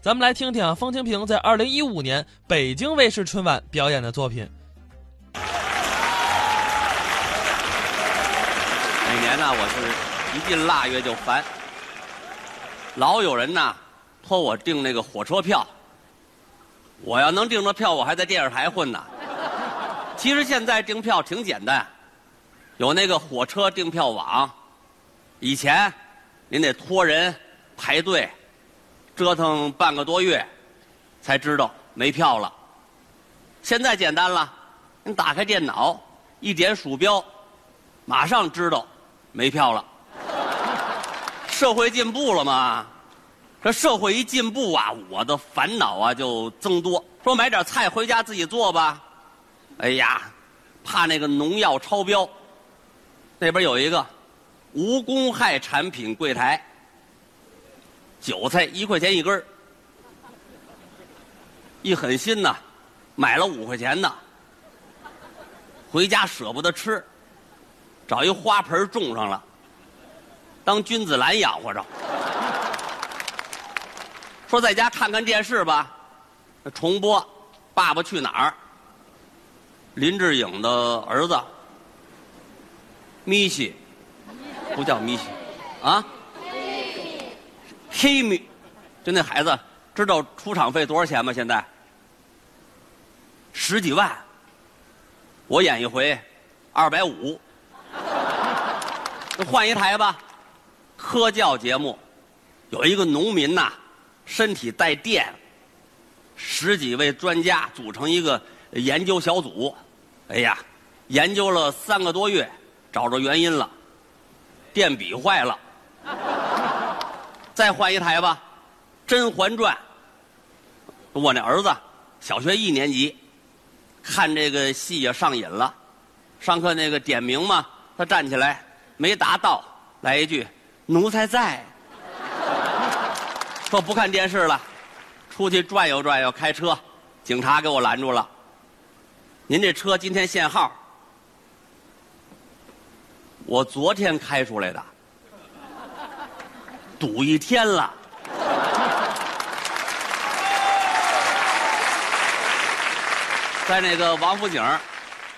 咱们来听听啊方清平在二零一五年北京卫视春晚表演的作品。每年呢，我是一进腊月就烦，老有人呐托我订那个火车票。我要能订着票，我还在电视台混呢。其实现在订票挺简单，有那个火车订票网。以前您得托人排队。折腾半个多月，才知道没票了。现在简单了，你打开电脑，一点鼠标，马上知道没票了。社会进步了嘛？这社会一进步啊，我的烦恼啊就增多。说买点菜回家自己做吧，哎呀，怕那个农药超标。那边有一个无公害产品柜台。韭菜一块钱一根儿，一狠心呐，买了五块钱的，回家舍不得吃，找一花盆种上了，当君子兰养活着。说在家看看电视吧，重播《爸爸去哪儿》，林志颖的儿子米西，不叫米西，啊。黑米，就那孩子知道出场费多少钱吗？现在？十几万，我演一回二百五，换一台吧。科教节目。有一个农民呐，身体带电，十几位专家组成一个研究小组，哎呀，研究了三个多月，找着原因了，电笔坏了。再换一台吧，《甄嬛传》。我那儿子小学一年级，看这个戏也上瘾了。上课那个点名嘛，他站起来没答到，来一句“奴才在”，说不看电视了，出去转悠转悠，开车。警察给我拦住了。您这车今天限号，我昨天开出来的。堵一天了，在那个王府井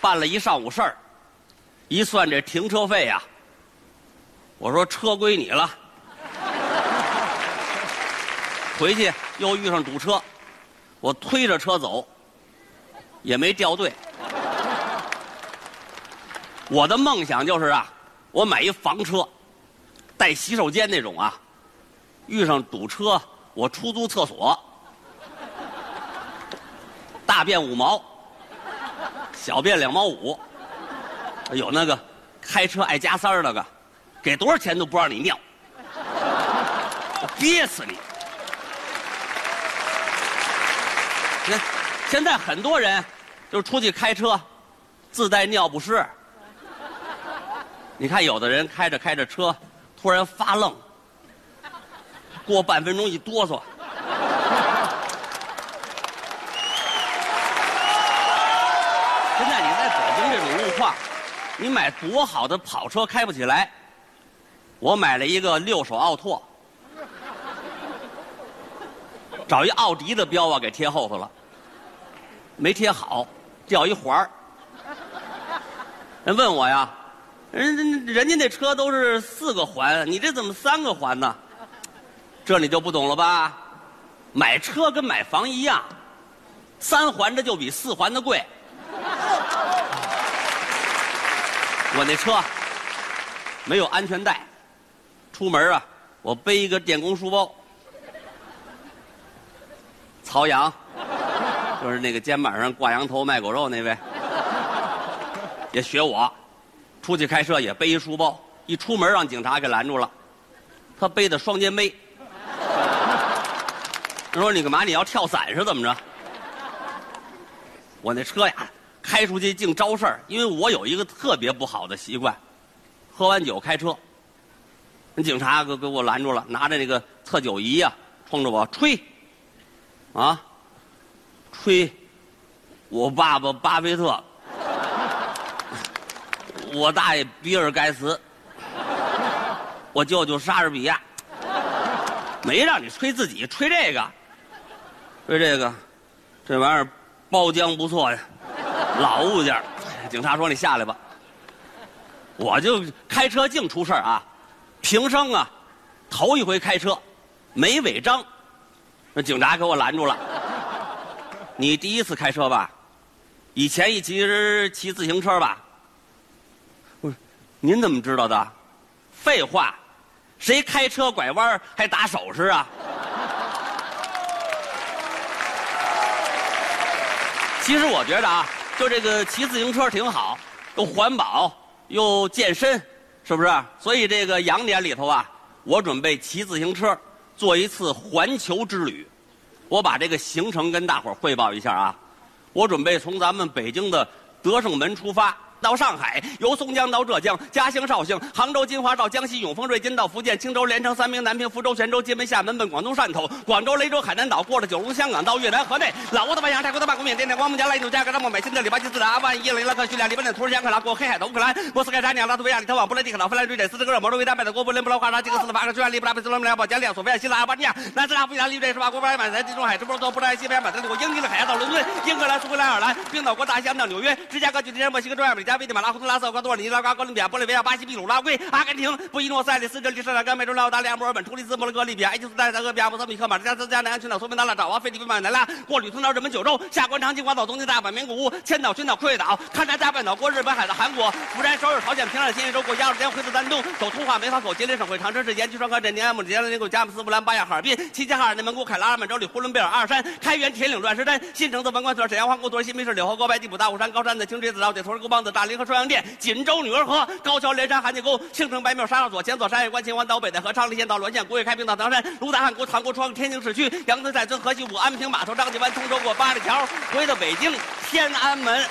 办了一上午事儿，一算这停车费呀，我说车归你了。回去又遇上堵车，我推着车走，也没掉队。我的梦想就是啊，我买一房车，带洗手间那种啊。遇上堵车，我出租厕所，大便五毛，小便两毛五，有那个开车爱加塞儿那个，给多少钱都不让你尿，憋死你！你，现在很多人就出去开车，自带尿不湿。你看，有的人开着开着车，突然发愣。过半分钟一哆嗦，现在你在北京这种路况，你买多好的跑车开不起来。我买了一个六手奥拓，找一奥迪的标啊给贴后头了，没贴好，掉一环儿。人问我呀，人人人家那车都是四个环，你这怎么三个环呢？这你就不懂了吧？买车跟买房一样，三环的就比四环的贵。我那车没有安全带，出门啊，我背一个电工书包。曹阳，就是那个肩膀上挂羊头卖狗肉那位，也学我，出去开车也背一书包，一出门让警察给拦住了，他背的双肩背。他说：“你干嘛？你要跳伞是怎么着？”我那车呀，开出去净招事儿。因为我有一个特别不好的习惯，喝完酒开车。那警察给给我拦住了，拿着那个测酒仪呀，冲着我吹，啊，吹，我爸爸巴菲特，我大爷比尔盖茨，我舅舅莎士比亚，没让你吹自己，吹这个。说这个，这玩意儿包浆不错呀，老物件。警察说：“你下来吧。”我就开车净出事儿啊，平生啊，头一回开车，没违章，那警察给我拦住了。你第一次开车吧？以前一骑骑自行车吧？不是，您怎么知道的？废话，谁开车拐弯还打手势啊？其实我觉得啊，就这个骑自行车挺好，又环保又健身，是不是？所以这个羊年里头啊，我准备骑自行车做一次环球之旅。我把这个行程跟大伙儿汇报一下啊。我准备从咱们北京的德胜门出发。到上海，由松江到浙江，嘉兴、绍兴、杭州、金华到江西永丰、瑞金到福建、青州、连城、三明、南平、福州、泉州、金门、厦门奔广东汕头，广州、雷州、海南岛，过了九龙、香港到越南河内，老挝的万象、泰国的曼谷、缅甸的光木、加来印度、加格拉莫、美新的里巴基斯坦、阿富汗、伊朗、伊拉克、叙利亚、黎巴嫩、土耳其、克拉过黑海的乌克兰、莫斯科、扎尼亚、拉脱维亚、立陶宛、布雷迪克、老芬兰、瑞典、斯德哥尔摩、挪威、丹麦德国布林、布拉华沙、吉克斯洛伐克、匈牙利、布达佩斯、罗马尼亚、保加利亚、索菲亚、希腊、阿尔巴尼亚、南斯拉夫、意大利、瑞士、法国、巴尔马、地中海、直布罗陀、布拉西班牙、马德里、英吉利海峡到伦敦、英格兰、苏格兰、爱尔兰、冰岛国大西洋到纽约、芝加哥、旧金山、墨西哥、中亚、美加、危地马拉、洪都拉斯、厄瓜多尔、尼拉瓜、哥伦比亚、玻利维亚、巴西、秘鲁、拉圭、阿根廷、布宜诺斯艾利斯、智利、圣加、美洲、澳大利亚、墨尔本、突尼斯、摩洛哥、利比亚、埃及斯坦、俄比亚、莫桑比克、马达加斯加、南安群岛、索马纳、爪哇、菲律宾、马尼拉，过旅通到日本九州，下关长崎、广岛、东京、大阪、名古屋、千岛、群岛、库页岛、勘察加半岛，过日本海的韩国、釜山、首尔、朝鲜、平壤、新义州，过鸭绿江、回到丹东，走通化、梅河口、吉林省会长春市、延吉双河镇、宁安木、吉安林谷、佳木斯、布兰、巴亚、哈尔滨、齐齐哈尔、内蒙古、凯拉尔、满洲里、呼伦贝尔、阿尔山、开原、铁岭、乱石山、新城子、文官村、沈阳、皇姑屯、新密市、柳河沟、白地浦、大虎山、高山的青锥子、老铁、头儿沟帮子、大林河、双阳店、锦州女儿河、高桥、连山。韩家沟、青城白庙、沙上所、前左、山海关、秦皇岛、北戴河、昌黎县到滦县、古冶开平到唐山、卢达汉国、唐国窗、天津市区、杨村寨村、河西五、安平码头、张家湾、通州过八里桥，回到北京天安门。